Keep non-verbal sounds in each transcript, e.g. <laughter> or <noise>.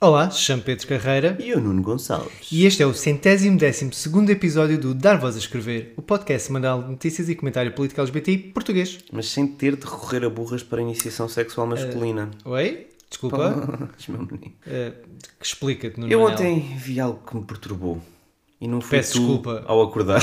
Olá, chamo Pedro Carreira E o Nuno Gonçalves. e este é o centésimo décimo segundo episódio do Dar Voz a Escrever, o podcast semanal de notícias e comentário político LGBTI português. Mas sem ter de recorrer a burras para a iniciação sexual masculina. Oi? Desculpa. <laughs> Eh, Explica-te, Nuno Eu Manel. ontem vi algo que me perturbou. E não foi Peço desculpa. ao acordar.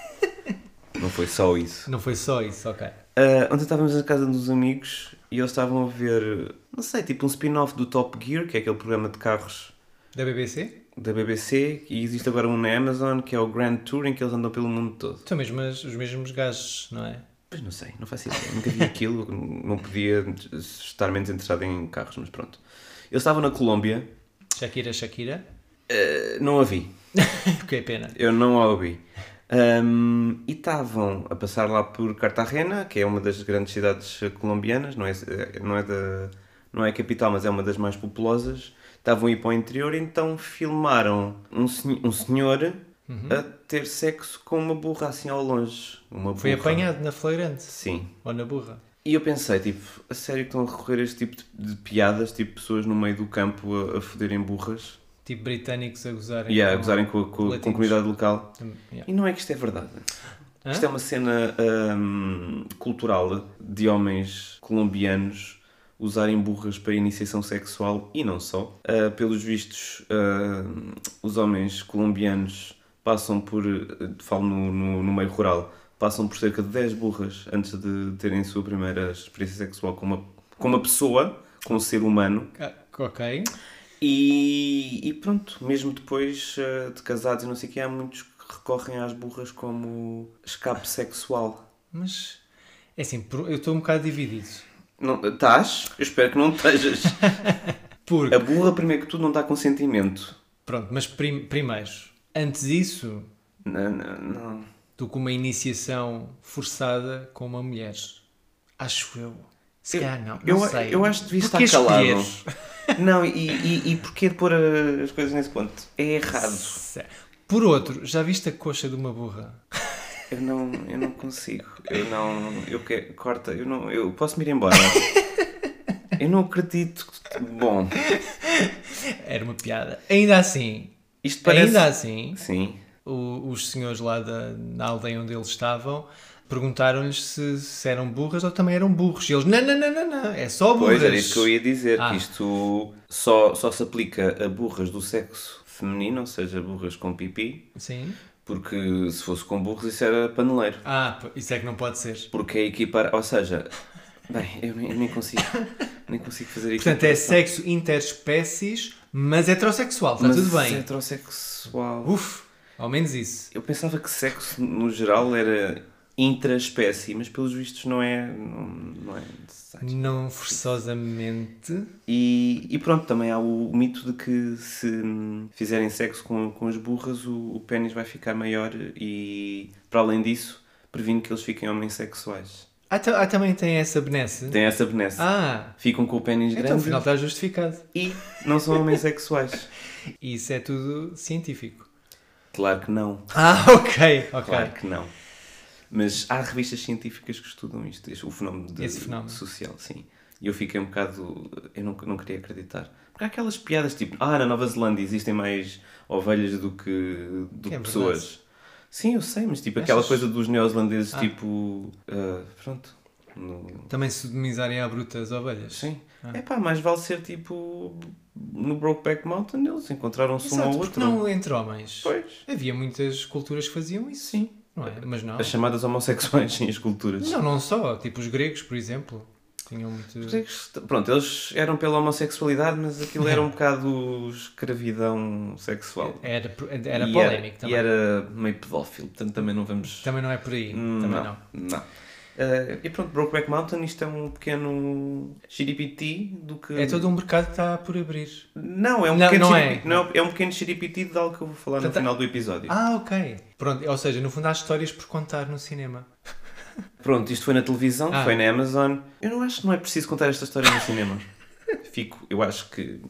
<laughs> não foi só isso. Não foi só isso, ok. Ah, ontem estávamos na casa dos amigos e eles estavam a ver, não sei, tipo um spin-off do Top Gear, que é aquele programa de carros Da BBC? da BBC. E existe agora um na Amazon, que é o Grand Tour, em que eles andam pelo mundo todo. São mesmo os mesmos gajos, não é? Pois não sei, não faço ideia. Nunca vi aquilo, <laughs> não podia estar menos interessado em carros, mas pronto. Eles estavam na Colômbia, Shakira, Shakira. ah, não a vi. <laughs> que é pena. Eu não a ouvi. Ahm, e estavam a passar lá por Cartagena, que é uma das grandes cidades colombianas, não é, não é, da, não é a capital, mas é uma das mais populosas. Estavam a ir para o interior, então filmaram um, um senhor a ter sexo com uma burra assim ao longe. Uma Foi burra. apanhado na flagrante. Sim. Ou na burra. E eu pensei, tipo, a sério que estão a recorrer a este tipo de, de piadas, tipo pessoas no meio do campo a, a foderem burras Tipo britânicos a gozarem. e a com gozarem com, a- com, com a comunidade local. Yeah. E não é que isto é verdade. Hã? Isto é uma cena hum, cultural de homens colombianos usarem burras para iniciação sexual e não só. Ah, pelos vistos, hum, os homens colombianos passam por, falo no, no, no meio rural, passam por cerca de 10 burras antes de terem a sua primeira experiência sexual com uma, com uma pessoa, com um ser humano. Ah, ok. E, e pronto, mesmo depois eh, de casados e não sei o que, há muitos que recorrem às burras como escape sexual. Mas, é assim, eu estou um bocado dividido. Não, estás? Eu espero que não estejas. <laughs> Porque, A burra, primeiro que tudo, não dá consentimento. pronto, mas prim- primeiro, antes disso, Não, não, não. do que uma iniciação forçada com uma mulher. Acho eu. Se calhar não, não eu, sei. eu acho que devia estar calado. Não, e, e, e porquê de pôr a- as coisas nesse ponto? É errado. Por outro, já viste a coxa de uma burra? Eu não, eu não consigo. Eu não. Eu quero. Corta, eu não. Eu posso me ir embora. <laughs> Eu não acredito. que- Bom, Era uma piada. Ainda assim, isto parece. ainda assim, Sim. o- os senhores lá da, na aldeia onde eles estavam perguntaram-lhes se, se eram burras ou também eram burros. E eles, não, não, não, não, não, é só burras. Pois, era isso que eu ia dizer, Ah. que isto só, só se aplica a burras do sexo feminino, ou seja, burras com pipi, Sim. porque se fosse com burros isso era paneleiro. Ah, isso é que não pode ser. Porque é equipar, ou seja, bem, eu nem, eu nem consigo, nem consigo fazer aqui. Portanto, é sexo interespécies, mas heterossexual. Está Mas tudo bem. heterossexual. Uf, ao menos isso. Eu pensava que sexo, no geral, era intraespécie, mas pelos vistos não é, não, não é necessário. Não forçosamente. E, e pronto, também há o mito de que se fizerem sexo com, com as burras, o, o pênis vai ficar maior e, para além disso, previne que eles fiquem homossexuais. Ah, ta- ah, também tem essa benesse. Tem essa benesse. Ah, Ficam com o pênis então grande afinal está justificado. e não são homossexuais. E <laughs> isso é tudo científico. Claro que não. Ah, <laughs> ok, ok. Claro que não. Mas há revistas científicas que estudam isto, o fenómeno de- fenómeno. social, sim. E eu fiquei um bocado. Eu não, não queria acreditar. Porque há aquelas piadas tipo, ah, na Nova Zelândia existem mais ovelhas do que, do Que é que pessoas. verdade. Sim, eu sei, mas tipo, aquela Achas? coisa dos neozelandeses, Ah. tipo. ah, pronto. no- Também sodomizarem à bruta as ovelhas. Sim. Ah. É pá, mais vale ser tipo. No Brokeback Mountain, eles encontraram-se um ao outro. não entre homens. Pois. Havia muitas culturas que faziam isso. Sim. Não é? Mas não. As chamadas homossexuais, sim, as culturas. Não, não só. Tipo os gregos, por exemplo. Tinham muito. Os gregos, Pronto, eles eram pela homossexualidade, mas aquilo era um bocado escravidão sexual. Era, era E polémico E também. era meio pedófilo, portanto também não vamos. Também não é por aí. Hum, também não, não. Uh, e pronto, Brokeback Mountain, isto é um pequeno xiripiti do que... É todo um mercado que está por abrir. Não, é um Não, pequeno não é. não, é um pequeno xiripiti de algo que eu vou falar no Portanto, final do episódio. Ah, ok. Pronto, ou seja, no fundo há histórias por contar no cinema. <laughs> Pronto, isto foi na televisão, Ah. foi na Amazon. Eu não acho que não é preciso contar esta história no cinema. <laughs> Fico, eu acho que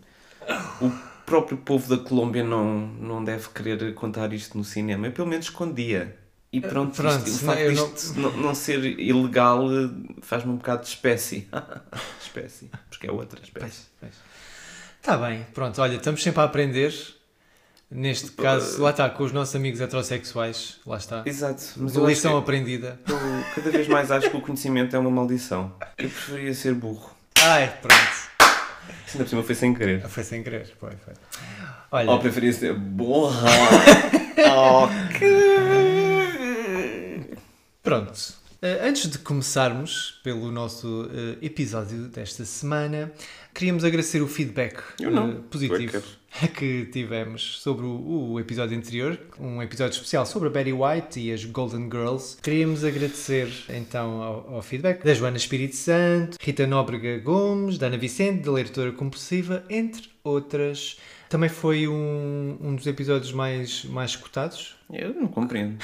o próprio povo da Colômbia não, não deve querer contar isto no cinema. Eu pelo menos escondia. E pronto, pronto, isto, o não, facto não- disto não... Não, ser ilegal eh, faz-me um bocado de espécie. <laughs> espécie, porque é outra espécie. Está bem, pronto, olha, estamos sempre a aprender. Neste caso, lá está, com os nossos amigos heterossexuais, lá está. Exato, mas eu, acho que Lição aprendida. eu cada vez mais acho que o conhecimento é uma maldição. Eu preferia ser burro. Ai, pronto. Ainda por cima foi sem querer. Foi sem querer, foi, foi. Olha, Ou preferia ser burra. <laughs> Pronto. Eh, Antes de começarmos pelo nosso eh, episódio desta semana, queríamos agradecer o feedback eh, positivo <laughs> que tivemos sobre o, o episódio anterior, um episódio especial sobre a Betty White e as Golden Girls. Queríamos agradecer então ao, ao feedback da Joana Espírito Santo, Rita Nóbrega Gomes, da Ana Vicente, da Leitura Compulsiva, entre outras. Também foi um, um dos episódios mais, mais escutados, Eu não compreendo.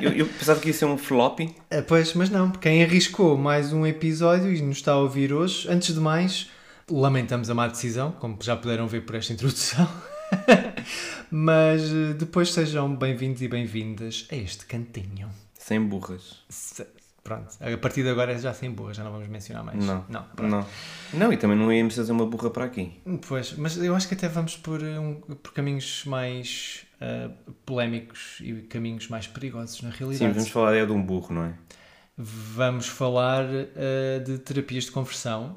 Eu, eu pensava que ia ser um floppy. Ah, pois, mas não, quem arriscou mais um episódio e nos está a ouvir hoje, antes de mais, lamentamos a má decisão, como já puderam ver por esta introdução. <laughs> mas eh, depois sejam bem-vindos e bem-vindas a este cantinho. Sem burras. Se- Pronto, a partir de agora é já sem boa, já não vamos mencionar mais. Não. Não, pronto. Não. Não, e também não íamos fazer uma burra para aqui. Pois, mas eu acho que até vamos por, um- por caminhos mais ah, polémicos e caminhos mais perigosos, na Sim, realidade. vamos falar é de um burro, não é? Vamos falar eh, de terapias de conversão.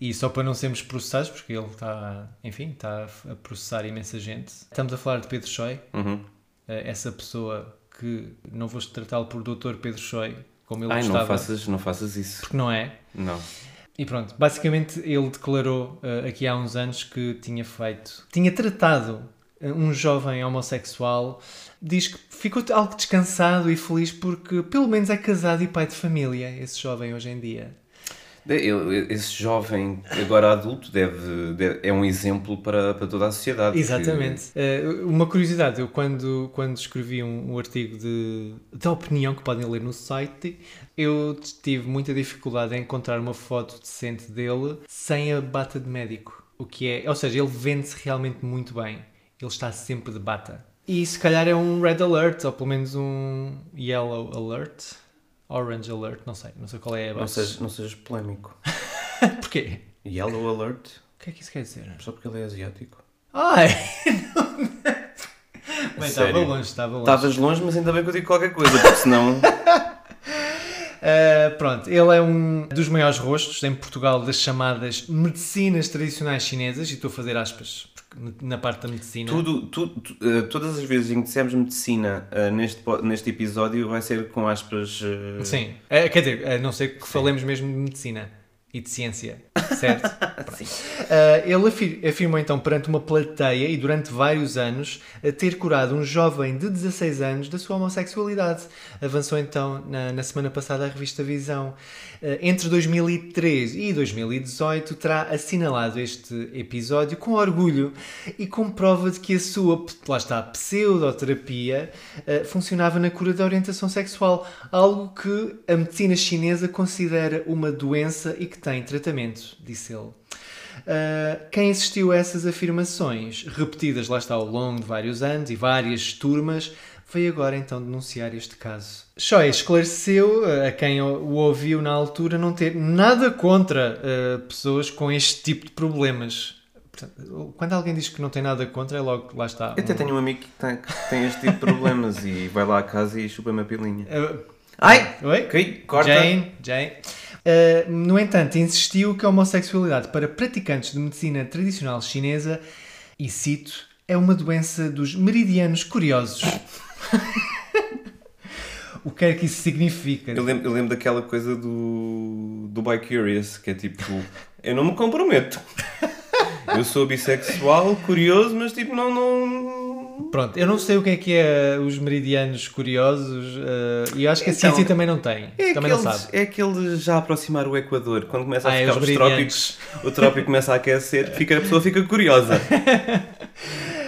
E só para não sermos processados, porque ele está, enfim, está a processar imensa gente. Estamos a falar de Pedro Choi, Uhum. eh, essa pessoa que não vou tratá-lo por Dr. Pedro Choi, como ele Ai, gostava, não faças, não faças isso. porque não é. Não. E pronto, basicamente ele declarou eh, aqui há uns anos que tinha feito, tinha tratado eh, um jovem homossexual, diz que ficou algo descansado e feliz porque pelo menos é casado e pai de família, esse jovem hoje em dia. Esse jovem, agora adulto, deve, deve- é um exemplo para, para toda a sociedade. Exatamente. Eh, uma curiosidade, eu quando, quando escrevi um, um artigo de, de opinião que podem ler no site, eu tive muita dificuldade em encontrar uma foto decente dele sem a bata de médico. O que é, ou seja, ele vende-se realmente muito bem. Ele está sempre de bata. E se calhar é um red alert, ou pelo menos um yellow alert, orange alert, não sei, não sei qual é a Que, não, base. sejas, não sejas polémico. <laughs> Porquê? Yellow alert, O que é que isso quer dizer? só porque ele é asiático. Ai! <laughs> Bem, estava Sério? longe, estava longe. Estavas longe, mas ainda bem que eu digo qualquer coisa, porque senão. <laughs> Uh, pronto, ele é um dos maiores rostos em Portugal das chamadas medicinas tradicionais chinesas, e estou a fazer aspas na parte da medicina. Tudo, tudo, tu- eh, todas as vezes em que dissermos medicina eh, neste, neste episódio vai ser com aspas. eh, Sim, quer dizer, a não ser que falemos mesmo de medicina e de ciência, certo? <laughs> Uh, ele afir- afirmou então perante uma plateia e durante vários anos a ter curado um jovem de 16 anos da sua homossexualidade. Avançou então na, na semana passada a revista Visão. Uh, entre 2013 e 2018 terá assinalado este episódio com orgulho e com prova de que a sua, lá está, pseudoterapia uh, funcionava na cura da orientação sexual, algo que a medicina chinesa considera uma doença e que tem tratamento, disse ele. Uh, quem assistiu a essas afirmações, repetidas lá está ao longo de vários anos e várias turmas, veio agora então denunciar este caso. Choi esclareceu uh, a quem o ouviu na altura não ter nada contra uh, pessoas com este tipo de problemas. Portanto, quando alguém diz que não tem nada contra, é logo, lá está. Eu até um- tenho um amigo que tem, que tem este tipo de problemas e vai lá a casa e chupa-me a pilinha. Uh, Ai! Oi? Ok, corta. Jane, Jane. Uh, no entanto, insistiu que a homossexualidade para praticantes de medicina tradicional chinesa, e cito, é uma doença dos meridianos curiosos. <laughs> o que é que isso significa? Eu lembro, eu lembro daquela coisa do, do By Curious, que é tipo, eu não me comprometo. Eu sou bissexual, curioso, mas tipo, não, não, Pronto, eu não sei o que é que é os meridianos curiosos eh, e acho que a Então, ciência também não tem. É também não aqueles, sabe. é aquele já aproximar o Equador, quando começa a Ah, é ficar os os meridianos. trópicos, o trópico começa a aquecer, fica, a pessoa fica curiosa. <laughs>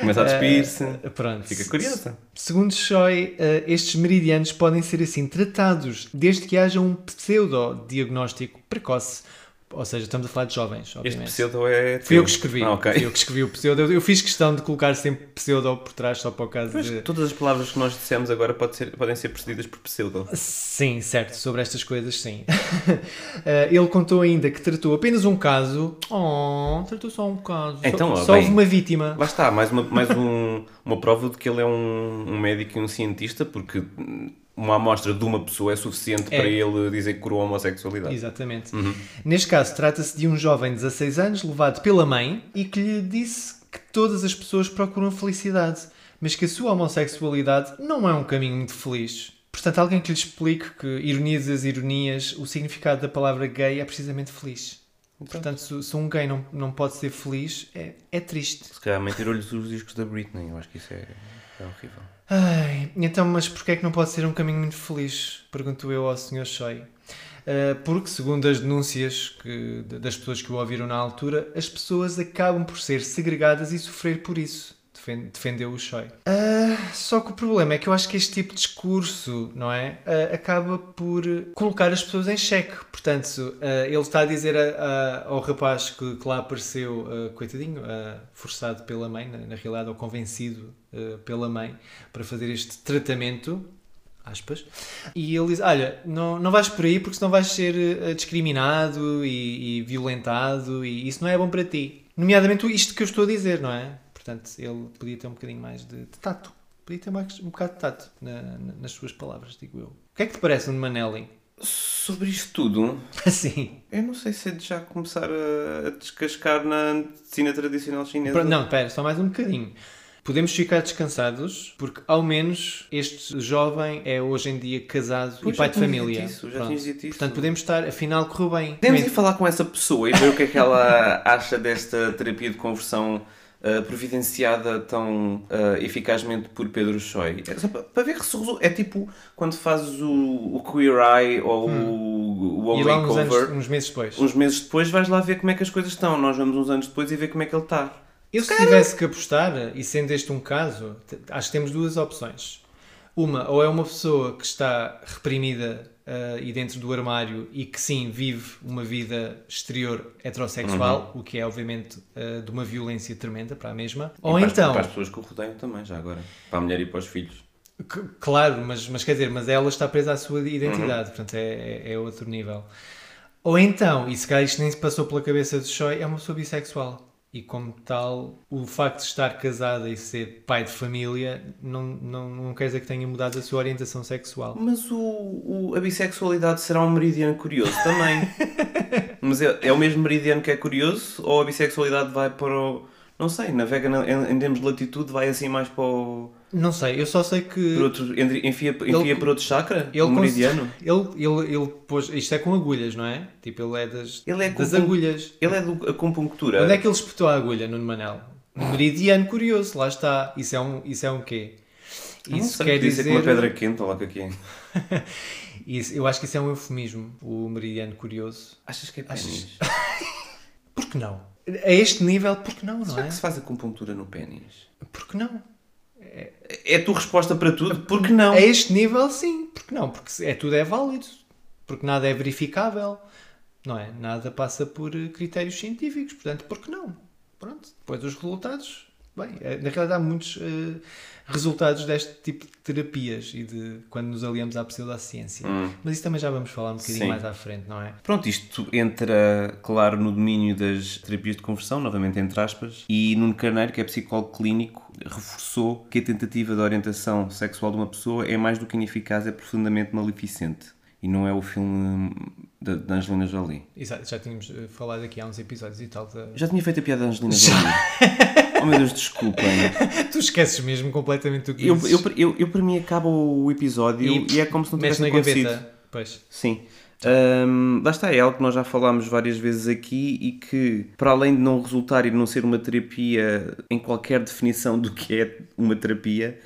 Começa a despir-se, Eh, Pronto. fica curiosa. Segundo Choi, eh, estes meridianos podem ser assim tratados desde que haja um pseudo-diagnóstico precoce. Ou seja, estamos a falar de jovens, Este obviamente. pseudo é. Fui eu que escrevi. Ah, ok. Fui eu que escrevi o pseudo. Eu- Eu fiz questão de colocar sempre pseudo por trás, só para o caso Mas de. todas as palavras que nós dissemos agora pode ser- podem ser precedidas por pseudo. Sim, certo, sobre estas coisas, sim. <laughs> Eh, ele contou ainda que tratou apenas um caso. Oh, tratou só um caso. Só- Então, ó, só, bem. houve uma vítima. Lá está, mais uma, mais um- uma prova de que ele é um, um médico e um cientista, porque uma amostra de uma pessoa é suficiente É. para ele dizer que curou a homossexualidade. Exatamente. Uhum. Neste caso, trata-se de um jovem de 16 anos levado pela mãe e que lhe disse que todas as pessoas procuram felicidade, mas que a sua homossexualidade não é um caminho muito feliz. Portanto, alguém que lhe explique que, ironias das ironias, o significado da palavra gay é precisamente feliz. Portanto, se, se um gay não, não pode ser feliz, é, é triste. Se calhar mentirou-lhes os discos da Britney, eu acho que isso é, é horrível. Ai, então, mas porquê é que não pode ser um caminho muito feliz? Pergunto eu ao Sr. Choi. Ah, porque, segundo as denúncias que- das pessoas que o ouviram na altura, as pessoas acabam por ser segregadas e sofrer por isso. Defen- Defendeu o Choi. Ah, só que o problema é que eu acho que este tipo de discurso, não é? Ah, acaba por colocar as pessoas em xeque. Portanto, ele está a dizer a- a- ao rapaz que, que lá apareceu, coitadinho, forçado pela mãe, na, na realidade, ou convencido ah, pela mãe, para fazer este tratamento. Aspas, e ele diz: Olha, não, não vais por aí porque senão vais ser ah, discriminado e, e violentado, e isso não é bom para ti. Nomeadamente isto que eu estou a dizer, não é? Portanto, ele podia ter um bocadinho mais de, de tato. Podia ter mais, um bocado de tato na- na- nas suas palavras, digo eu. O que é que te parece um Manelli? Sobre isto tudo, <laughs> Assim. eu não sei se é de já começar a, a descascar na medicina tradicional chinesa. Não, espera, só mais um bocadinho. Podemos ficar descansados porque, ao menos, este jovem é hoje em dia casado Pois, e pai de família. isso, já tinhas dito isso. Portanto, podemos estar, afinal, correu bem. Podemos ir falar com essa pessoa e ver o que é que ela <laughs> acha desta terapia de conversão ah, providenciada tão ah, eficazmente por Pedro Choi. É para, para ver que se resulta. É tipo quando fazes o, o Queer Eye ou o, o Hum. E lá uns, Makeover. anos, uns meses depois. Uns meses depois vais lá ver como é que as coisas estão. Nós vamos uns anos depois e ver como é que ele está. Eu, se tivesse que apostar, e sendo este um caso, acho que temos duas opções. Uma, ou é uma pessoa que está reprimida ah, e dentro do armário e que sim vive uma vida exterior heterossexual, o que é obviamente ah, de uma violência tremenda para a mesma. Ou e para, as- então, Para as pessoas que o rodeiam também, já agora. Para a mulher e para os filhos. C- Claro, mas, mas quer dizer, mas ela está presa à sua identidade, portanto é, é, é outro nível. Ou então, e se calhar isto nem se passou pela cabeça de Choi, é uma pessoa bissexual. E como tal, o facto de estar casada e ser pai de família não, não, não quer dizer que tenha mudado a sua orientação sexual. Mas o, o- a bissexualidade será um meridiano curioso também. <laughs> Mas é, é o mesmo meridiano que é curioso? Ou a bissexualidade vai para o. Não sei, navega na- em, em termos de latitude, vai assim mais para o. Não sei, eu só sei que. Por outro, enfia enfia Ele- para outro chakra? ele meridiano? Ele, ele, ele pôs. Isto é com agulhas, não é? Tipo, ele é das, Ele é das agulhas. Ele é do acupuntura. Onde é que ele espetou a agulha, Nuno Manel? Meridiano curioso, lá está. Isso é um, isso é um quê? Isso quer dizer. com uma pedra quente, olha lá que que é. Isso, eu acho que isso é um eufemismo, o meridiano curioso. Achas que é Achas- pênis? <laughs> Por que não? A este nível, por que não, não Será é? que se faz acupuntura no pênis? Por que não? É a tua resposta para tudo? Por que não? A este nível, sim. Por que não? Porque é, tudo é válido. Porque nada é verificável. Não é? Nada passa por eh, critérios científicos. Portanto, por que não? Pronto. Depois dos resultados. Bem, eh, na realidade há muitos eh, resultados deste tipo de terapias e de quando nos aliamos à pseudociência. Mas isso também já vamos falar um bocadinho Sim. mais à frente, não é? Pronto, isto entra, claro, no domínio das terapias de conversão, novamente entre aspas, e Nuno Carneiro, que é psicólogo clínico, reforçou que a tentativa de orientação sexual de uma pessoa é mais do que ineficaz, é profundamente maleficente. E não é o filme da, da Angelina Jolie. Exato, já tínhamos eh, falado aqui há uns episódios e tal. da- Já tinha feito a piada da Angelina Jolie. <laughs> oh meu Deus, desculpem. <laughs> Tu esqueces mesmo completamente o que Eu, dizes. eu, eu, eu, para mim acaba o episódio e, é como se não tivesse acontecido. gaveta. Pois. Sim. Hum, lá está, é algo que nós já falámos várias vezes aqui e que, para além de não resultar e de não ser uma terapia em qualquer definição do que é uma terapia,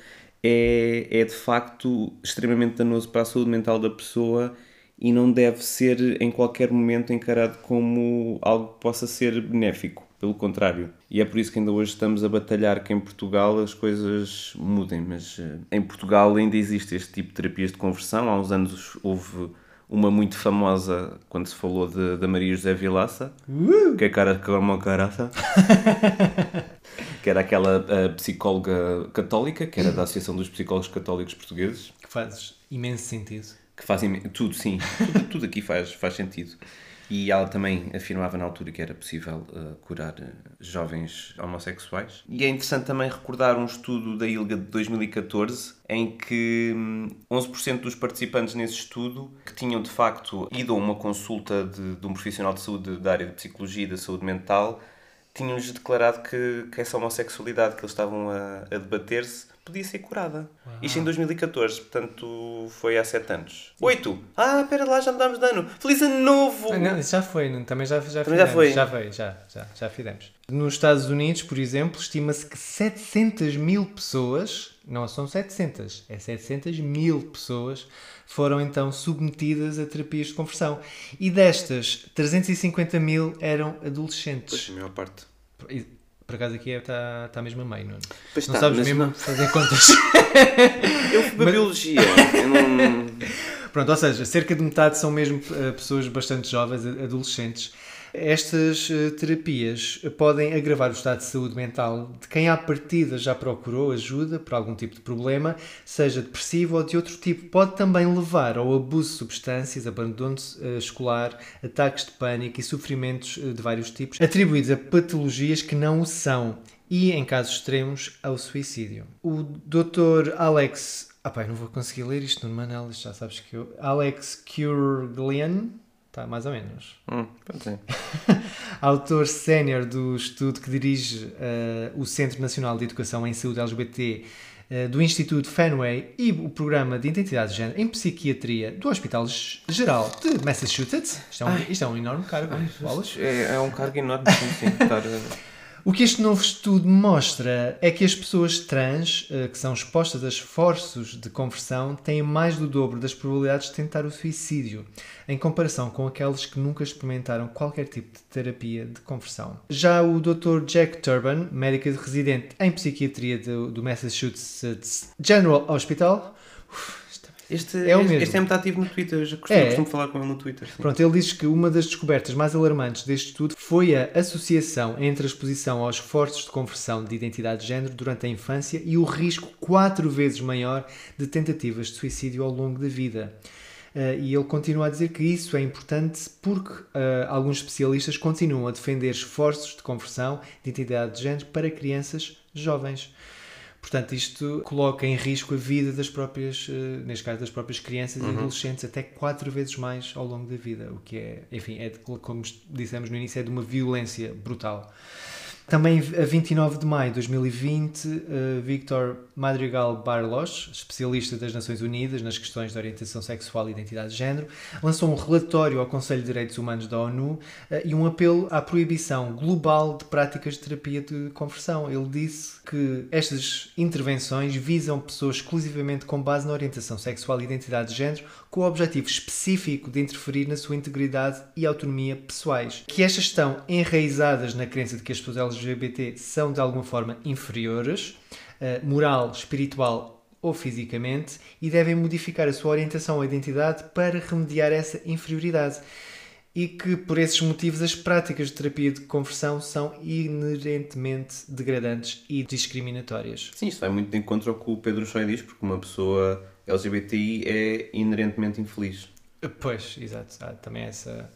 é, é de facto extremamente danoso para a saúde mental da pessoa e não deve ser em qualquer momento encarado como algo que possa ser benéfico. Pelo contrário. E é por isso que ainda hoje estamos a batalhar que em Portugal as coisas mudem. Mas eh, em Portugal ainda existe este tipo de terapias de conversão. Há uns anos houve uma muito famosa quando se falou de- da Maria José Vilaça, que é cara como uma caraça. <laughs> que era aquela eh, psicóloga católica, que era da Associação dos Psicólogos Católicos Portugueses. Que faz imenso sentido. Que fazem tudo, sim. Tudo, tudo aqui faz, faz sentido. E ela também afirmava na altura que era possível uh, curar uh, jovens homossexuais. E é interessante também recordar um estudo da ILGA de 2014 em que hum, 11% dos participantes nesse estudo que tinham de facto ido a uma consulta de, de um profissional de saúde da área de psicologia e da saúde mental tinham-lhes declarado que, que essa homossexualidade que eles estavam a, a debater-se podia ser curada. Isto em 2014, portanto foi há 7 anos. 8! Ah, espera lá, já mudámos de ano! Feliz ano novo! Ah, não, já foi, não- também já, já Também já fizemos. foi. Já veio, já, já, já fizemos. Nos Estados Unidos, por exemplo, estima-se que 700 mil pessoas, não são 700, é 700 mil pessoas, foram então submetidas a terapias de conversão. E destas, 350 mil eram adolescentes. a maior parte. Por, acaso aqui está tá mesmo a meio, não, Pois não está, sabes mas mesmo não- fazer contas. <laughs> Eu fui para Biologia. Eu não... <laughs> Pronto, ou seja, cerca de metade são mesmo eh, pessoas bastante jovens, adolescentes. Estas eh, terapias podem agravar o estado de saúde mental de quem à partida já procurou ajuda por algum tipo de problema, seja depressivo ou de outro tipo. Pode também levar ao abuso de substâncias, abandono eh, escolar, ataques de pânico e sofrimentos eh, de vários tipos, atribuídos a patologias que não o são e, em casos extremos, ao suicídio. O Dr. Alex. Ah, eu não vou conseguir ler isto no Manel, já sabes que eu. Alex Kurglian, está mais ou menos. Hum. <laughs> Autor sénior do estudo que dirige eh, o Centro Nacional de Educação em Saúde LGBT eh, do Instituto Fenway e o Programa de Identidade de Género em Psiquiatria do Hospital Geral de Massachusetts. Isto é um, isto é um enorme cargo. bolas. É, é um cargo enorme, sim, sim. <laughs> O que este novo estudo mostra é que as pessoas trans eh, que são expostas a esforços de conversão têm mais do dobro das probabilidades de tentar o suicídio, em comparação com aqueles que nunca experimentaram qualquer tipo de terapia de conversão. Já o Dr. Jack Turban, médico residente em psiquiatria do, do Massachusetts General Hospital, Este É o mesmo. este é muito ativo no Twitter. Eu já costumo, É. costumo falar com ele no Twitter. sim. Pronto, ele diz que uma das descobertas mais alarmantes deste estudo foi a associação entre a exposição aos esforços de conversão de identidade de género durante a infância e o risco quatro vezes maior de tentativas de suicídio ao longo da vida. Eh, e ele continua a dizer que isso é importante porque eh, alguns especialistas continuam a defender esforços de conversão de identidade de género para crianças jovens. Portanto, isto coloca em risco a vida das próprias, eh, neste caso, das próprias crianças e adolescentes até quatro vezes mais ao longo da vida, o que é, enfim, é como dissemos no início, é de uma violência brutal. Também a 29 de maio de 2020, eh, Victor Madrigal Barlos, especialista das Nações Unidas nas questões de orientação sexual e identidade de género, lançou um relatório ao Conselho de Direitos Humanos da ONU eh, e um apelo à proibição global de práticas de terapia de conversão. Ele disse que estas intervenções visam pessoas exclusivamente com base na orientação sexual e identidade de género, com o objetivo específico de interferir na sua integridade e autonomia pessoais. Que estas estão enraizadas na crença de que as pessoas LGBT são de alguma forma inferiores, eh, moral, espiritual ou fisicamente, e devem modificar a sua orientação ou identidade para remediar essa inferioridade. E que por esses motivos as práticas de terapia de conversão são inerentemente degradantes e discriminatórias. Sim, isto vai muito de encontro ao que o Pedro Choi diz, porque uma pessoa LGBTI é inerentemente infeliz. Pois, exato, há também essa,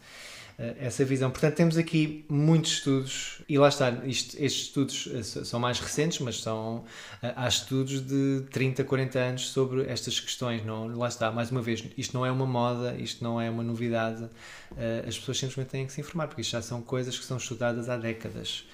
essa visão. Portanto, temos aqui muitos estudos, e lá está, isto- estes estudos eh, são mais recentes, mas são, eh, há estudos de 30, 40 anos sobre estas questões. Não, lá está, mais uma vez, isto não é uma moda, isto não é uma novidade, eh, as pessoas simplesmente têm que se informar, porque isto já são coisas que são estudadas há décadas.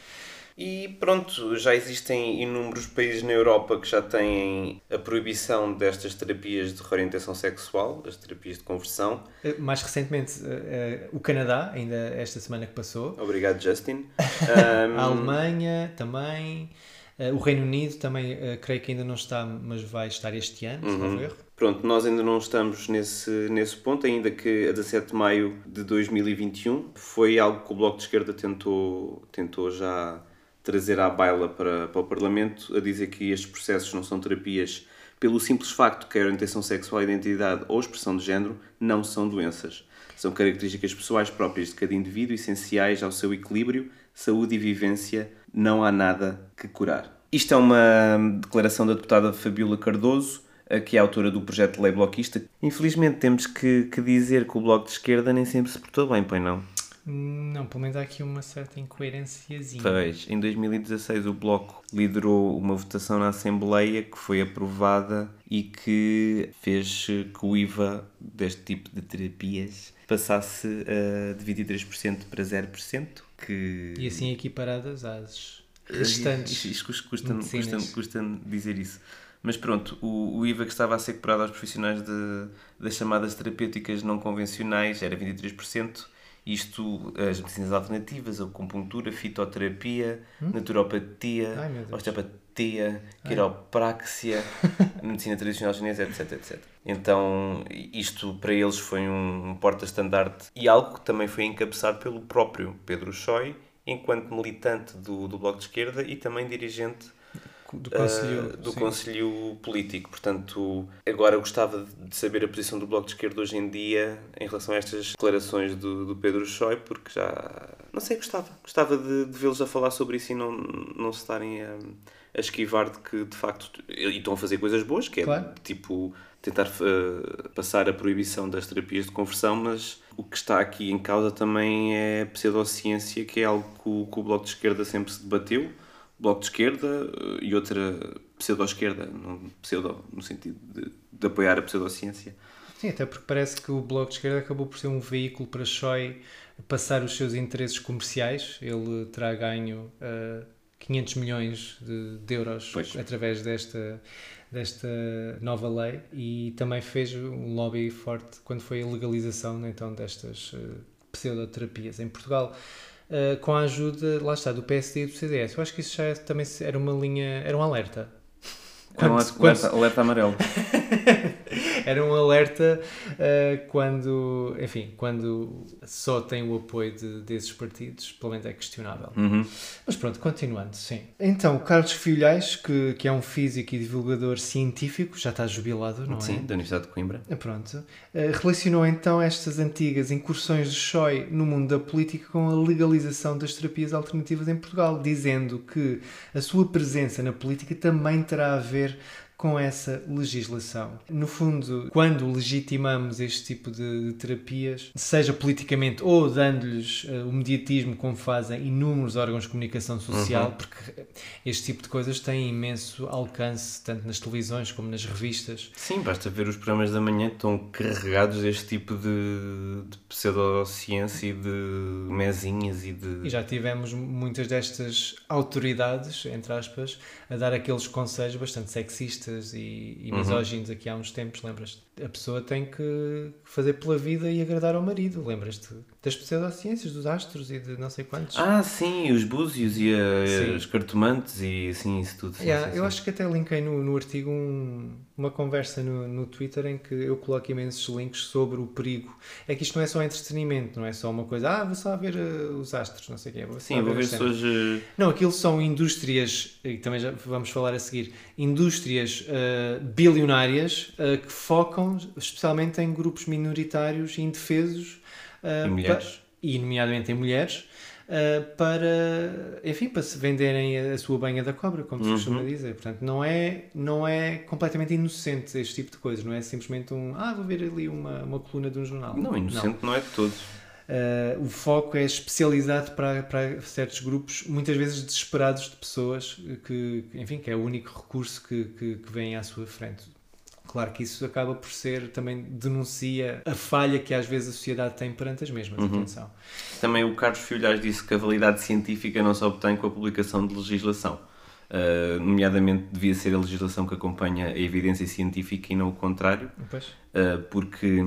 E pronto, já existem inúmeros países na Europa que já têm a proibição destas terapias de reorientação sexual, as terapias de conversão. Eh, Mais recentemente, eh, eh, o Canadá, ainda esta semana que passou, Obrigado, Justin. <laughs> a Alemanha também, o Reino Unido também, creio que ainda não está, mas vai estar este ano, se não erro. Pronto, nós ainda não estamos nesse, nesse ponto, ainda que a 17 de maio de 2021 foi algo que o Bloco de Esquerda tentou, tentou já trazer à baila para, para o Parlamento, a dizer que estes processos não são terapias pelo simples facto que a orientação sexual, a identidade ou expressão de género não são doenças. São características pessoais próprias de cada indivíduo, essenciais ao seu equilíbrio, saúde e vivência. Não há nada que curar. Isto é uma declaração da deputada Fabiola Cardoso, a que é autora do projeto de lei bloquista. Infelizmente temos que, que dizer que o Bloco de Esquerda nem sempre se portou bem, pois não? Não, pelo menos há aqui uma certa incoerênciazinha. Pois, em 2016 o Bloco liderou uma votação na Assembleia que foi aprovada e que fez que o IVA deste tipo de terapias passasse de 23% para 0%, que... E assim equiparadas às restantes. Isto custa, custa, medicinas. custa, custa dizer isso. Mas pronto, o, o IVA que estava a ser cobrado aos profissionais de, das chamadas terapêuticas não convencionais era 23%. Isto, as medicinas alternativas, a acupuntura, fitoterapia, naturopatia, Hum? Ai, meu Deus. osteopatia, quiropraxia, <laughs> medicina tradicional chinesa, etc, etc. Então, isto para eles foi um, um porta-estandarte e algo que também foi encabeçado pelo próprio Pedro Choi, enquanto militante do, do Bloco de Esquerda e também dirigente do Conselho. uh, do. Conselho Político. Portanto, agora gostava de saber a posição do Bloco de Esquerda hoje em dia em relação a estas declarações do, do Pedro Choi, porque já. Não sei, gostava. Gostava de, de vê-los a falar sobre isso e não, não se estarem a, a esquivar de que, de facto. E estão a fazer coisas boas, que é Claro. tipo tentar uh, passar a proibição das terapias de conversão, mas o que está aqui em causa também é a pseudociência, que é algo que o, que o Bloco de Esquerda sempre se debateu. Bloco de Esquerda eh, e outra pseudo-esquerda, pseudo no sentido de, de apoiar a pseudociência. Sim, até porque parece que o Bloco de Esquerda acabou por ser um veículo para Choi passar os seus interesses comerciais. Ele terá ganho uh, 500 milhões de, de euros Pois. através desta, desta nova lei e também fez um lobby forte quando foi a legalização então, destas uh, pseudoterapias em Portugal. Uh, com a ajuda, lá está, do PSD e do CDS. Eu acho que isso já é- também era uma linha, era um alerta. Era um Quando- alerta, quando- alerta, alerta amarelo. <laughs> era um alerta uh, quando, enfim, quando só tem o apoio de- desses partidos, pelo menos é questionável. Uhum. Mas pronto, continuando, sim. Então, Carlos Filhais, que, que é um físico e divulgador científico, já está jubilado, não Sim, é? da Universidade de Coimbra. Ah, Pronto. Uh, relacionou então estas antigas incursões de Choi no mundo da política com a legalização das terapias alternativas em Portugal, dizendo que a sua presença na política também terá a ver com essa legislação. No fundo, quando legitimamos este tipo de, terapias, seja politicamente ou dando-lhes uh, o mediatismo como fazem inúmeros órgãos de comunicação social, porque este tipo de coisas tem imenso alcance tanto nas televisões como nas revistas. Sim, basta ver os programas da manhã que estão carregados deste tipo de, de pseudociência e de mesinhas e de. E já tivemos muitas destas autoridades, entre aspas, a dar aqueles conselhos bastante sexistas e, e misóginos aqui há uns tempos, lembras-te? A pessoa tem que fazer pela vida e agradar ao marido, lembras-te? Das pseudociências, dos astros e de não sei quantos. Ah, sim, os búzios e a- os cartomantes e sim, isso tudo. Sim, Yeah, sim, eu sim. acho que até linkei no, no artigo um- uma conversa no, no Twitter em que eu coloco imensos links sobre o perigo. É que isto não é só entretenimento, não é só uma coisa, ah, vou só ver eh, os astros, não sei o quê. Vou Sim, vou ver se cenas." hoje. Não, aquilo são indústrias, e também já vamos falar a seguir, indústrias eh, bilionárias eh, que focam especialmente em grupos minoritários e indefesos. E mulheres. e nomeadamente em mulheres. eh, para, enfim, para se venderem a, a sua banha da cobra, como se Uhum. costuma dizer. Portanto, não é, não é completamente inocente este tipo de coisa, não é simplesmente um, ah, vou ver ali uma, uma coluna de um jornal. Não, inocente não, é de todo. Uh, o foco é especializado para, para certos grupos, muitas vezes desesperados de pessoas que, que, enfim, que é o único recurso que, que, que vem à sua frente. Claro que isso acaba por ser, também denuncia a falha que às vezes a sociedade tem perante as mesmas, atenção. Também o Carlos Filhais disse que a validade científica não se obtém com a publicação de legislação. Uh, nomeadamente, devia ser a legislação que acompanha a evidência científica e não o contrário, Pois. uh, porque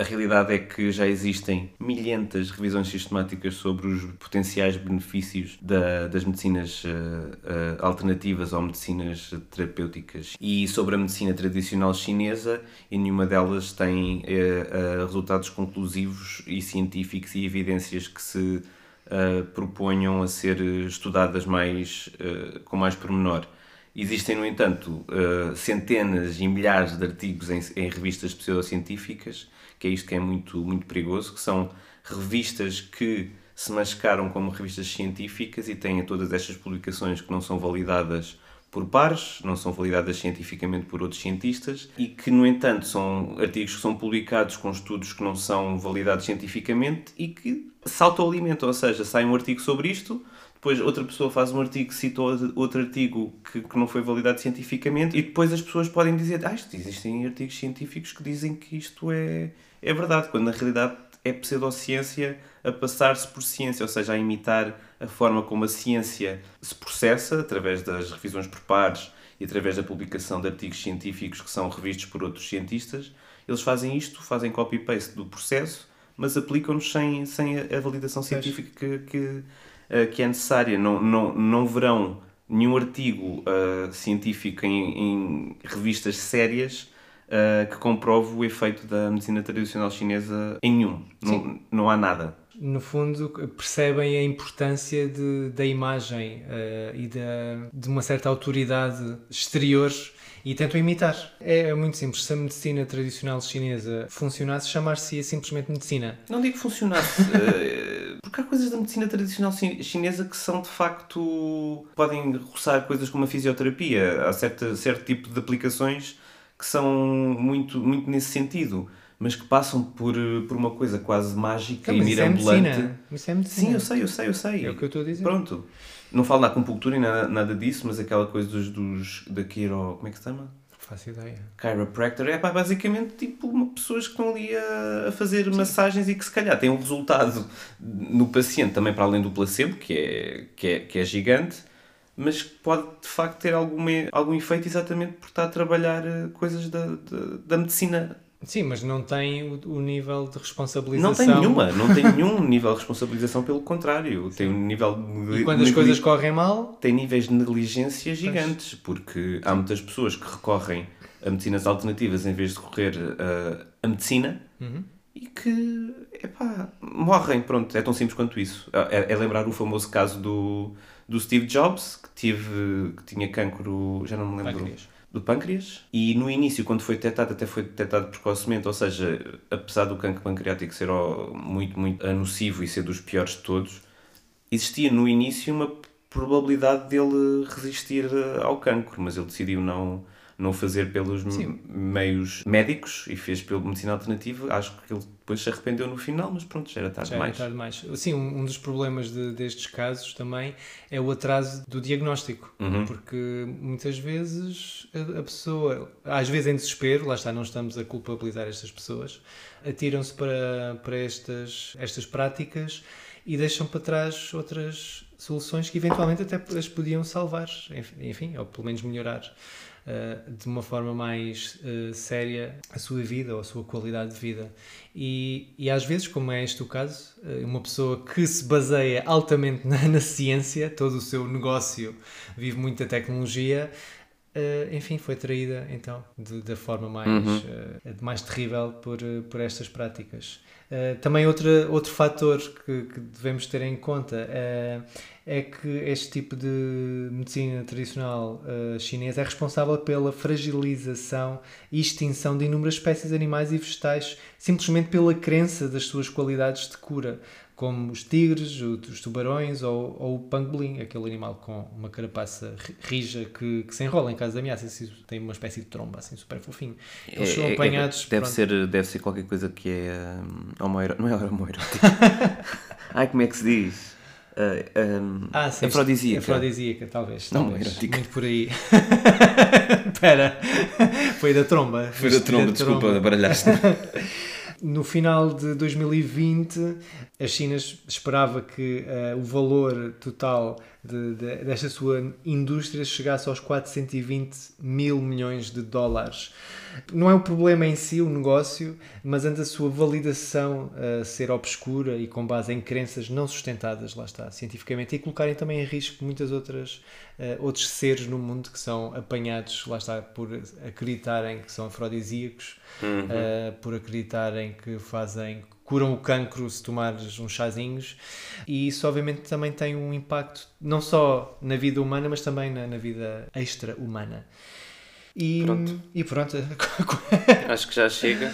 a realidade é que já existem milhentas revisões sistemáticas sobre os potenciais benefícios da- das medicinas uh, uh, alternativas ou medicinas terapêuticas e sobre a medicina tradicional chinesa e nenhuma delas tem uh, resultados conclusivos e científicos e evidências que se proponham a ser estudadas mais, com mais pormenor. Existem, no entanto, centenas e milhares de artigos em, em revistas pseudocientíficas, que é isto que é muito, muito perigoso, que são revistas que se mascaram como revistas científicas e têm todas estas publicações que não são validadas por pares, não são validadas cientificamente por outros cientistas e que, no entanto, são artigos que são publicados com estudos que não são validados cientificamente e que se autoalimentam, ou seja, sai um artigo sobre isto, depois outra pessoa faz um artigo, cita outro artigo que, que não foi validado cientificamente e depois as pessoas podem dizer ah, isto, existem artigos científicos que dizem que isto é, é verdade, quando na realidade é pseudociência a passar-se por ciência, ou seja, a imitar a forma como a ciência se processa através das revisões por pares e através da publicação de artigos científicos que são revistos por outros cientistas. Eles fazem isto, fazem copy-paste do processo, mas aplicam-nos sem, sem a, validação científica que, que, eh, que é necessária. Não, não, não verão nenhum artigo uh, científico em, em revistas sérias uh, que comprove o efeito da medicina tradicional chinesa em nenhum. Não, não há nada. No fundo, percebem a importância de, da imagem uh, e da, de uma certa autoridade exterior e tentam imitar. É muito simples. Se a medicina tradicional chinesa funcionasse, chamar-se simplesmente medicina. Não digo funcionasse, uh, <laughs> porque há coisas da medicina tradicional chinesa que são de facto. podem roçar coisas como a fisioterapia. Há certo, certo tipo de aplicações que são muito, muito nesse sentido mas que passam por, por uma coisa quase mágica Não, e isso é mirabolante. medicina. Isso é medicina. Sim, eu sei, eu sei, eu sei. É o que eu estou a dizer. Pronto. Não falo na acupuntura e nada, nada disso, mas aquela coisa dos, dos da Kiro, como é que se chama? Faço ideia. Chiropractor é pá, basicamente tipo pessoas que estão ali a, a fazer massagens e que se calhar têm um resultado no paciente também para além do placebo, que é, que é, que é gigante, mas que pode de facto ter algum, algum efeito exatamente por estar a trabalhar eh, coisas da, da, da medicina Sim, mas não tem o, o, nível de responsabilização. Não tem nenhuma, não tem <laughs> nenhum nível de responsabilização, pelo contrário. Sim. Tem um nível de. E quando as coisas correm mal. Tem níveis de negligência gigantes, porque há muitas pessoas que recorrem a medicinas alternativas em vez de recorrer a, a medicina uhum. e que, epá, morrem. Pronto, é tão simples quanto isso. É, é lembrar o famoso caso do, do Steve Jobs, que, tive, que tinha cancro, já não me lembro. Pâncreas do pâncreas e no início quando foi detectado até foi detectado precocemente ou seja apesar do cancro pancreático ser muito muito nocivo e ser dos piores de todos existia no início uma probabilidade dele resistir ao cancro mas ele decidiu não não fazer pelos Sim. meios médicos e fez pela medicina alternativa acho que ele depois se arrependeu no final mas pronto já era tarde já demais era tarde demais sim um, um dos problemas de, destes casos também é o atraso do diagnóstico Uhum. porque muitas vezes a, a pessoa às vezes em desespero lá está não estamos a culpabilizar estas pessoas atiram-se para para estas estas práticas e deixam para trás outras soluções que eventualmente até as podiam salvar enfim ou pelo menos melhorar Uh, de uma forma mais uh, séria a sua vida ou a sua qualidade de vida. E, e às vezes, como é este o caso, uh, uma pessoa que se baseia altamente <laughs> na, na ciência, todo o seu negócio vive muito da tecnologia. Enfim, foi traída então de, da forma mais, Uhum. mais terrível por, por estas práticas. também outra, outro fator que, que devemos ter em conta é que este tipo de medicina tradicional uh, chinesa é responsável pela fragilização e extinção de inúmeras espécies animais e vegetais, simplesmente pela crença das suas qualidades de cura, como os tigres, os tubarões ou, ou o pangolim, aquele animal com uma carapaça rija que, que se enrola em caso de ameaça, tem uma espécie de tromba assim super fofinho. Eles são É- é- apanhados. deve, pronto. ser, deve ser qualquer coisa que é um. Não é homoerótico. <laughs> Ai, como é que se diz? uh, um, Ah, sim. afrodisíaca. Afrodisíaca, talvez. Não, talvez. erótica. Muito por aí. <laughs> Espera. Foi da tromba. Foi da tromba, desculpa, baralhaste. <laughs> No final de 2020, a China esperava que eh, o valor total de- de- desta sua indústria chegasse aos 420 mil milhões de dólares. Não é o problema em si, o negócio, mas antes a sua validação a ser obscura e com base em crenças não sustentadas, lá está, cientificamente, e colocarem também em risco muitas outras eh, outros seres no mundo que são apanhados, lá está, por acreditarem que são afrodisíacos, eh, por acreditarem que fazem curam o cancro se tomares uns chazinhos e isso obviamente também tem um impacto não só na vida humana mas também na, na vida extra-humana e Pronto. e pronto <laughs> Acho que já chega.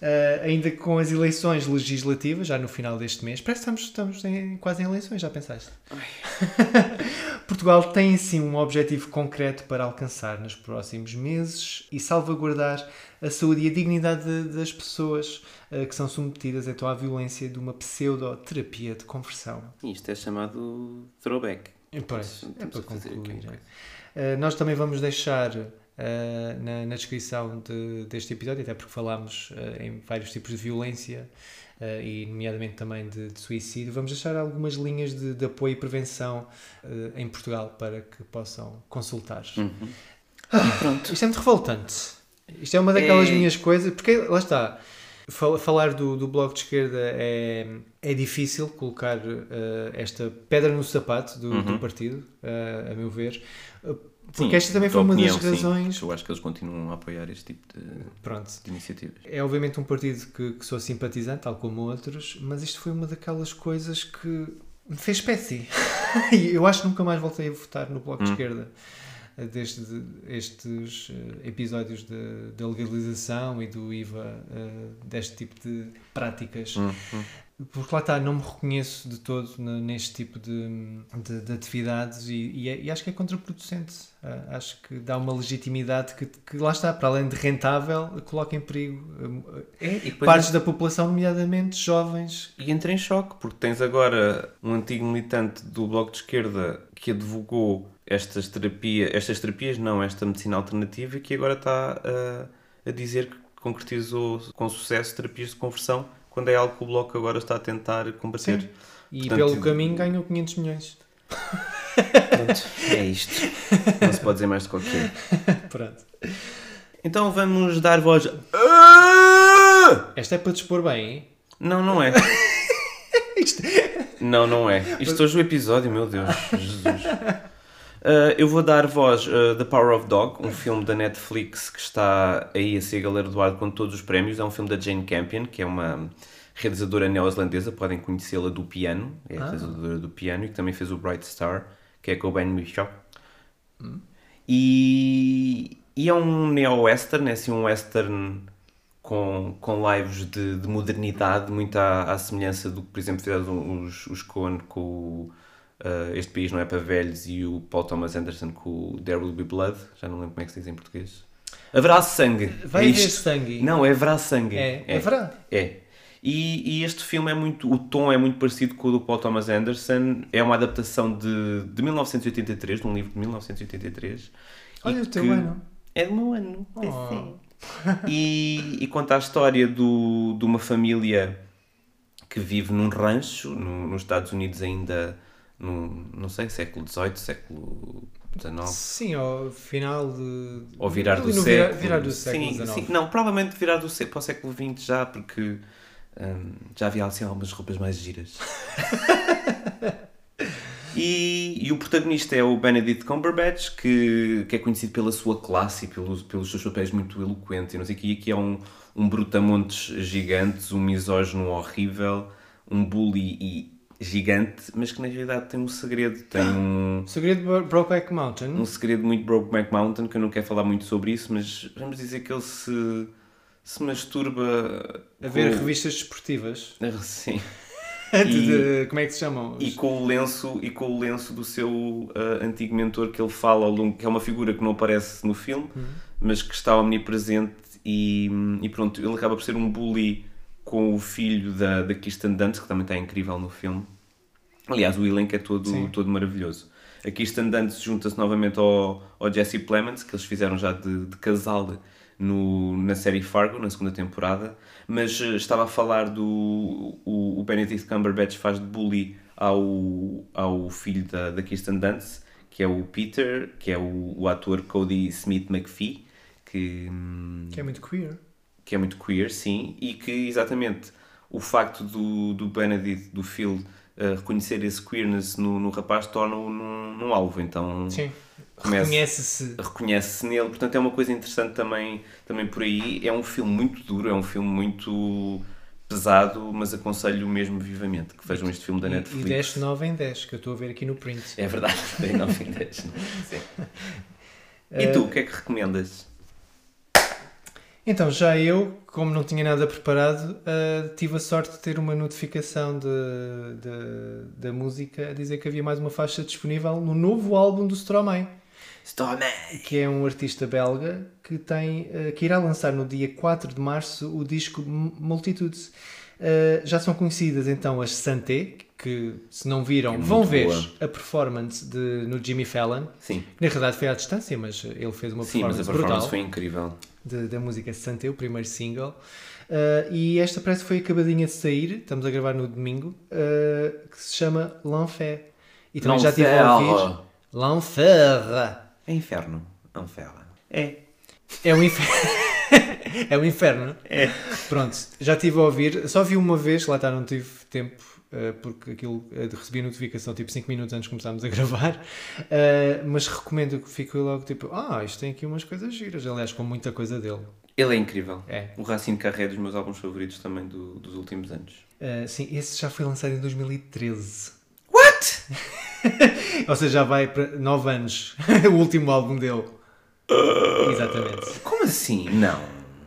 Uh, ainda com as eleições legislativas, já no final deste mês, parece que estamos, estamos em- quase em eleições, já pensaste? <laughs> Portugal tem sim um objetivo concreto para alcançar nos próximos meses e salvaguardar a saúde e a dignidade de- das pessoas uh, que são submetidas então à violência de uma pseudoterapia de conversão. Isto é chamado throwback. E, Pois, é para concluir. é. Uh, nós também vamos deixar uh, na, na descrição de- deste episódio, até porque falámos uh, em vários tipos de violência uh, e, nomeadamente, também de, de suicídio, vamos deixar algumas linhas de, de apoio e prevenção uh, em Portugal para que possam consultar. Uhum. E pronto. Isto é muito revoltante. Isto é uma daquelas É. minhas coisas, porque lá está. Fal- Falar do, do Bloco de Esquerda é, é difícil colocar eh, esta pedra no sapato do, do Uhum. partido, eh, a meu ver, porque Sim, esta também foi uma opinião, das sim. razões. Eu acho que eles continuam a apoiar este tipo de, Pronto, de iniciativas. é obviamente um partido que, que sou simpatizante, tal como outros, mas isto foi uma daquelas coisas que me fez espécie. <laughs> e eu acho que nunca mais voltei a votar no Bloco de Hum. Esquerda. Desde estes eh, episódios da legalização e do IVA, eh, deste tipo de práticas. Uhum. Porque lá está, não me reconheço de todo neste tipo de, de, de atividades e, e é- e acho que é contraproducente. Ah, acho que dá uma legitimidade que, que lá está, para além de rentável, coloca em perigo eh, É, partes da população, nomeadamente jovens. E entra em choque, porque tens agora um antigo militante do Bloco de Esquerda que advogou estas terapias, estas terapias não, esta medicina alternativa, que agora está a, a dizer que concretizou com sucesso terapias de conversão, quando é algo que o Bloco agora está a tentar combater. Sim. E Portanto, pelo caminho ganhou 500 milhões. Pronto, é isto. Não se pode dizer mais o que é. <laughs> Pronto. Então vamos dar voz. Ah! Esta é para dispor bem, hein? Não, não é. <laughs> Não, não é. Isto hoje é o episódio, meu Deus, Jesus. Uh, eu vou dar voz a The Power of Dog, um filme da Netflix que está aí a ser galardoado com todos os prémios. É um filme da Jane Campion, que é uma realizadora neozelandesa, podem conhecê-la do piano, é a Ah. realizadora do piano, e que também fez o Bright Star, que é com o Ben Whishaw. E, e é um neo-western, é assim um western com, com lives de, de modernidade, muito à, à semelhança do que, por exemplo, fizeram os, os Coen com o, uh, Este País Não É Para Velhos e o Paul Thomas Anderson com o There Will Be Blood. Já não lembro como é que se diz em português. Haverá sangue. Vai é haver sangue. Não, é haverá sangue. É, é verdade. É. E, e este filme é muito. O tom é muito parecido com o do Paul Thomas Anderson. É uma adaptação de, de 1983, de um livro de 1983. Olha o teu ano. É do meu ano. Oh. E, e conta a história do, de uma família que vive num rancho no- nos Estados Unidos ainda no, não sei, século XVIII, século XIX. Sim, ao final de. Ou virar do século. Virar, virar do século sim, XIX. sim. Não, provavelmente virar do sé- para o século XX já, porque hum, já havia assim algumas roupas mais giras. <laughs> e, e o protagonista é o Benedict Cumberbatch, que, que é conhecido pela sua classe e pelos, pelos seus papéis muito eloquentes. E não sei o que. E aqui é um, um brutamontes gigante, um misógino horrível, um bully e gigante, mas que na realidade tem um segredo. Tem um O segredo de Bro- Brokeback Mountain. um segredo muito Brokeback Mountain, que eu não quero falar muito sobre isso, mas vamos dizer que ele se, se masturba A ver com- revistas desportivas. <laughs> Sim. De- de- como é que se chamam? E com o lenço, e com o lenço do seu ah, antigo mentor que ele fala ao longo, que é uma figura que não aparece no filme, mas que está omnipresente e, e pronto, ele acaba por ser um bully com o filho da, da Kirsten Dunst, que também está incrível no filme. Aliás, o elenco é todo, Sim. todo maravilhoso. A Kirsten Dunst junta-se novamente ao, ao Jesse Plemons, que eles fizeram já de, de casal no, na série Fargo, na segunda temporada. Mas eh, estava a falar do... O, o Benedict Cumberbatch faz de bully ao, ao filho da, da Kirsten Dunst, que é o Peter, que é o, o ator Cody Smith McPhee, que... hum, Que é muito queer. Que é muito queer, sim, e que exatamente o facto do, do Benedict, do Phil, eh, reconhecer esse queerness no, no rapaz torna-o num, num alvo, então Sim. Reconhece-se. reconhece-se nele, portanto é uma coisa interessante também, também por aí. É um filme muito duro, é um filme muito pesado, mas aconselho mesmo vivamente que vejam este filme da E, e Netflix. deste 9 em 10, que eu estou a ver aqui no print. É verdade, <laughs> tem 9 em 10. <laughs> Sim. E tu, o que é que recomendas? Então, já eu, como não tinha nada preparado, ah, tive a sorte de ter uma notificação de, de- da música a dizer que havia mais uma faixa disponível no novo álbum do Stromae, Stomach! que é um artista belga que, tem, ah, que irá lançar no dia 4 de março o disco Multitudes. Ah, já são conhecidas então as Santé, que se não viram, É vão ver boa. a performance de, no Jimmy Fallon. Sim, que Na verdade foi à distância, mas ele fez uma sim, mas performance, a performance brutal foi incrível. De- da música Santé, o primeiro single. Uh, e esta parece que foi acabadinha de sair, estamos a gravar no domingo, uh, que se chama L'Enfer. E também já estive a ouvir. L'Enfer. É inferno. Inferno. É. É o inferno. <laughs> é o inferno. É. Pronto, já estive a ouvir. Só vi uma vez, lá está, não tive tempo, porque aquilo uh, recebi a notificação tipo 5 minutos antes de começarmos a <laughs> gravar. Uh, mas recomendo que fique logo tipo, ah, isto tem aqui umas coisas giras. Aliás, com muita coisa dele. Ele é incrível. É. O Racine Carré é dos meus álbuns favoritos também do- dos últimos anos. Uh, sim, esse já foi lançado em 2013. What? <laughs> Ou seja, já vai para 9 anos. <laughs> o último álbum dele. Exatamente. Como assim? Não.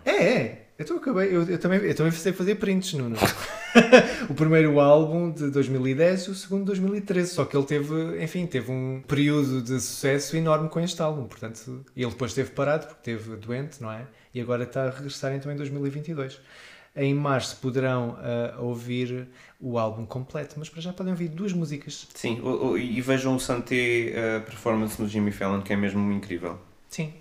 É, é. Eu, tô, acabei, eu, eu também, eu também sei fazer prints, Nuno. <laughs> o primeiro álbum de 2010 e o segundo de 2013. Só que ele teve, enfim, teve um período de sucesso enorme com este álbum. Portanto, ele depois esteve parado porque esteve doente, não é? E agora está a regressar então em 2022. Em março poderão ah, ouvir o álbum completo, mas para já podem ouvir duas músicas. Sim, o- o- e vejam o Santé uh, performance no Jimmy Fallon, que é mesmo incrível. Sim.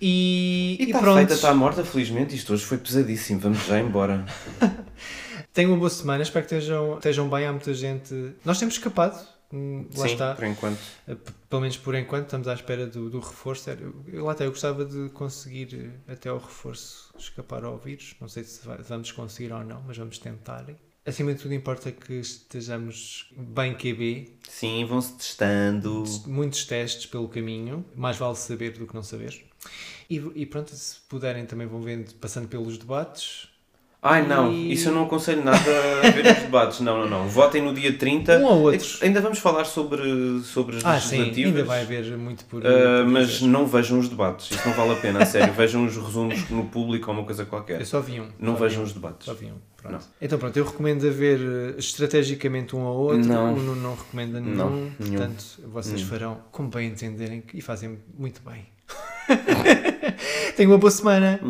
E, E e está pronto. feita, está morta, felizmente. Isto hoje foi pesadíssimo. Vamos já embora. <laughs> Tenham uma boa semana, espero que estejam, estejam bem. Há muita gente. Nós temos escapado, hum, lá Sim, está. por enquanto. P- Pelo menos por enquanto, estamos à espera do, do reforço. Eu, eu, lá está, eu gostava de conseguir uh, até ao reforço escapar ao vírus. Não sei se vamos conseguir ou não, mas vamos tentar. Acima de tudo, importa que estejamos bem QB, Sim, vão-se testando. muitos testes pelo caminho. Mais vale saber do que não saber. E, e pronto, se puderem, também vão vendo, passando pelos debates. Ai não, E- isso eu não aconselho nada a ver os debates. Não, não, não. Votem no dia 30. Um ou outro. Ainda vamos falar sobre, sobre as Ah, sim, legislativas. ainda vai haver muito por. Uh, mas não vejam os debates, isso não vale a pena, a sério. Vejam os resumos no público ou uma coisa qualquer. Eu só vi um. Não vejam um. os debates. Só vi um. Pronto. Então pronto, eu recomendo a ver eh, estrategicamente um ao outro. Não. Nuno não recomenda nenhum. Não, nenhum. Portanto, vocês Nenhum. farão como bem entenderem e fazem muito bem. <laughs> Tenham uma boa semana.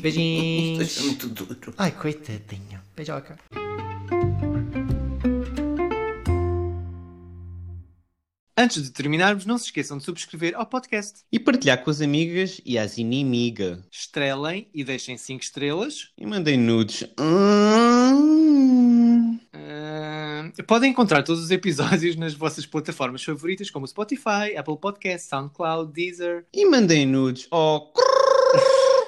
Beijinhos. Isto é muito duro. Ai, coitadinho. Beijoca. Antes de terminarmos, não se esqueçam de subscrever ao podcast. E partilhar com as amigas e as inimigas. Estrelem e deixem 5 estrelas. E mandem nudes. Hum. Podem encontrar todos os episódios nas vossas plataformas favoritas, como Spotify, Apple Podcasts, SoundCloud, Deezer. E mandem nudes. Oh,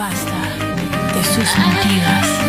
Basta de sus mentiras.